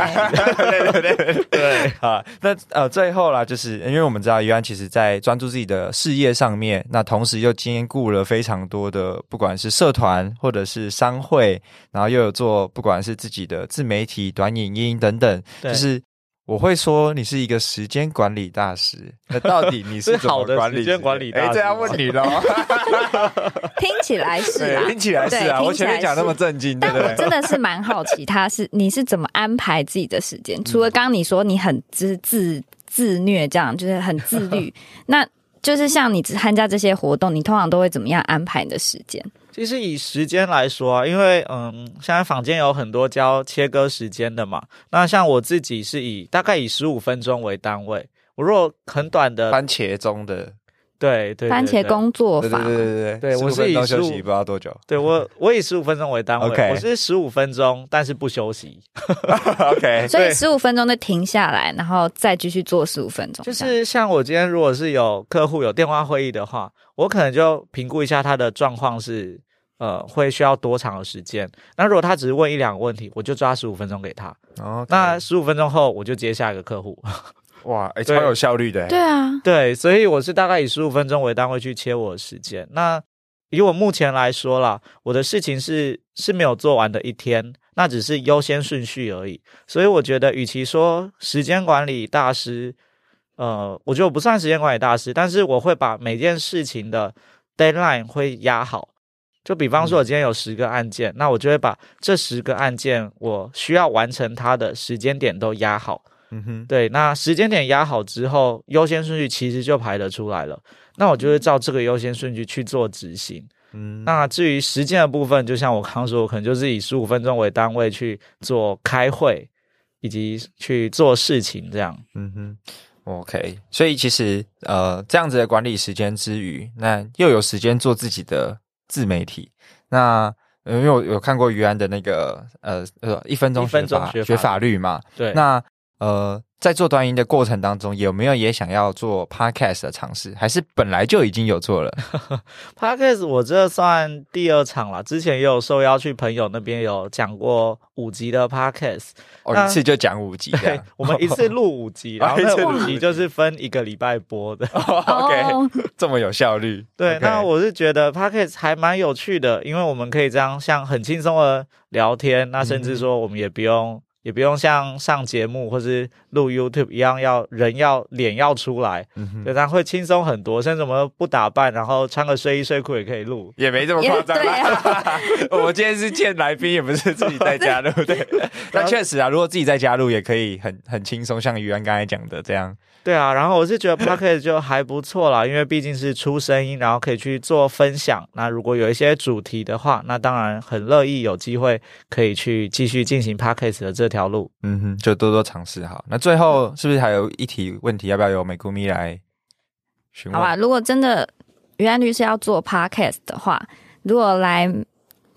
对对对对对啊！那呃，最后啦，就是因为我们知道于安其实在专注自己的事业上面，那同时又兼顾了非常多的，不管是社团或者是商会，然后又有做不管是自己的自媒体、短影音等等，就是。我会说你是一个时间管理大师，那到底你是是怎么好的管理时间管理大师哎，这样问你喽。听起来是啊对，，听起来是啊，对我前面讲那么听起来震惊，对但我不对？真的是蛮好奇，他是你是怎么安排自己的时间？除了刚刚你说你很自自自虐，这样就是很自律，那就是像你参加这些活动，你通常都会怎么样安排你的时间？其实以时间来说啊，因为嗯，现在坊间有很多教切割时间的嘛。那像我自己是以大概以十五分钟为单位。我如果很短的，番茄钟的，对对，番茄工作法，对对对对对，我是以休息不知道多久。对我 我以十五分钟为单位，OK，我是十五分钟，但是不休息。OK，所以十五分钟就停下来，然后再继续做十五分钟。就是像我今天如果是有客户有电话会议的话，我可能就评估一下他的状况是。呃，会需要多长的时间？那如果他只是问一两个问题，我就抓十五分钟给他。哦，那十五分钟后我就接下一个客户。哇，哎，超有效率的。对啊，对，所以我是大概以十五分钟为单位去切我的时间。那以我目前来说啦，我的事情是是没有做完的一天，那只是优先顺序而已。所以我觉得，与其说时间管理大师，呃，我觉得我不算时间管理大师，但是我会把每件事情的 deadline 会压好。就比方说，我今天有十个案件，那我就会把这十个案件我需要完成它的时间点都压好。嗯哼，对，那时间点压好之后，优先顺序其实就排得出来了。那我就会照这个优先顺序去做执行。嗯，那至于时间的部分，就像我刚说，我可能就是以十五分钟为单位去做开会以及去做事情这样。嗯哼，OK，所以其实呃，这样子的管理时间之余，那又有时间做自己的。自媒体，那因为我有看过于安的那个呃呃一分钟学法学法律嘛，对，那呃在做端音的过程当中，有没有也想要做 podcast 的尝试，还是本来就已经有做了？podcast 我这算第二场了，之前也有受邀去朋友那边有讲过五集的 podcast。一次就讲五集，对，我们一次录五集，然后那五集就是分一个礼拜播的。OK，这么有效率。对，那我是觉得 Podcast 还蛮有趣的，因为我们可以这样像很轻松的聊天，那甚至说我们也不用。也不用像上节目或是录 YouTube 一样，要人要脸要出来，对，他会轻松很多。甚至我们不打扮，然后穿个睡衣睡裤也可以录，也没这么夸张。我今天是见来宾，也不是自己在家录，对。那确实啊，如果自己在家录，也可以很很轻松，像于安刚才讲的这样。对啊，然后我是觉得 Pocket 就还不错啦，因为毕竟是出声音，然后可以去做分享。那如果有一些主题的话，那当然很乐意有机会可以去继续进行 Pocket 的这条路。嗯哼，就多多尝试好。那最后是不是还有一题问题？要不要由美姑咪来询问？好吧，如果真的于安律师要做 Podcast 的话，如果来。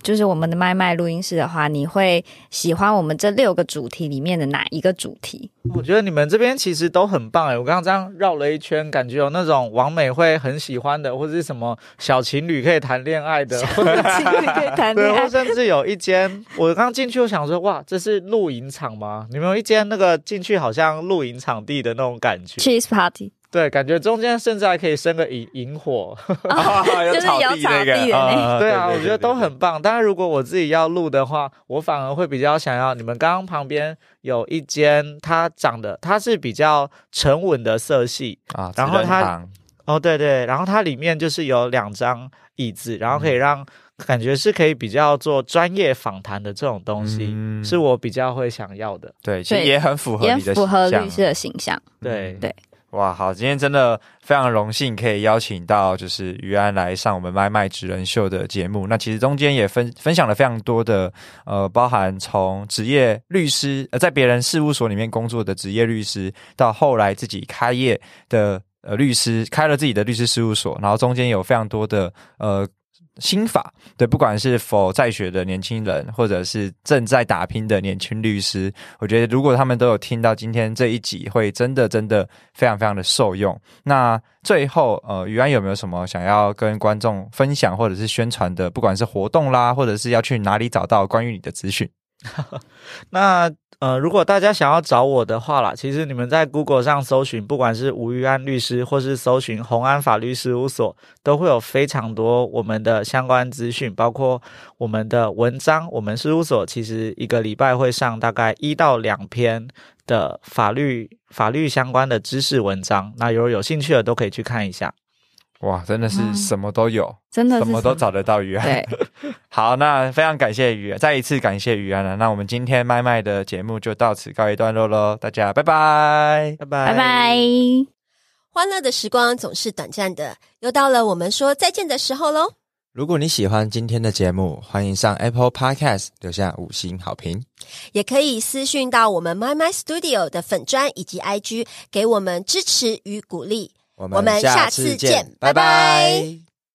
就是我们的麦麦录音室的话，你会喜欢我们这六个主题里面的哪一个主题？我觉得你们这边其实都很棒哎！我刚刚这样绕了一圈，感觉有那种王美会很喜欢的，或者是什么小情侣可以谈恋爱的，情侣可以谈恋爱，甚至有一间，我刚进去，我想说，哇，这是露营场吗？你们有一间那个进去好像露营场地的那种感觉，cheese party。对，感觉中间甚至还可以生个萤萤火，就是有草地的那对啊，我觉得都很棒。当然，如果我自己要录的话，我反而会比较想要你们刚刚旁边有一间，它长得它是比较沉稳的色系啊，然后它哦对对，然后它里面就是有两张椅子，然后可以让感觉是可以比较做专业访谈的这种东西，是我比较会想要的。对，其实也很符合也符合律师的形象。对对。哇，好！今天真的非常荣幸可以邀请到就是于安来上我们麦麦职人秀的节目。那其实中间也分分享了非常多的呃，包含从职业律师呃，在别人事务所里面工作的职业律师，到后来自己开业的呃律师，开了自己的律师事务所，然后中间有非常多的呃。心法对，不管是否在学的年轻人，或者是正在打拼的年轻律师，我觉得如果他们都有听到今天这一集，会真的真的非常非常的受用。那最后，呃，于安有没有什么想要跟观众分享或者是宣传的？不管是活动啦，或者是要去哪里找到关于你的资讯？那呃，如果大家想要找我的话啦，其实你们在 Google 上搜寻，不管是吴玉安律师，或是搜寻红安法律事务所，都会有非常多我们的相关资讯，包括我们的文章。我们事务所其实一个礼拜会上大概一到两篇的法律法律相关的知识文章，那如果有兴趣的都可以去看一下。哇，真的是什么都有，真的什么都找得到于安。对，好，那非常感谢于，再一次感谢于安了。那我们今天麦麦的节目就到此告一段落喽，大家拜拜，拜拜，拜拜。欢乐的时光总是短暂的，又到了我们说再见的时候喽。如果你喜欢今天的节目，欢迎上 Apple Podcast 留下五星好评。也可以私讯到我们 My My Studio 的粉砖以及 IG，给我们支持与鼓励。我们下次见拜拜。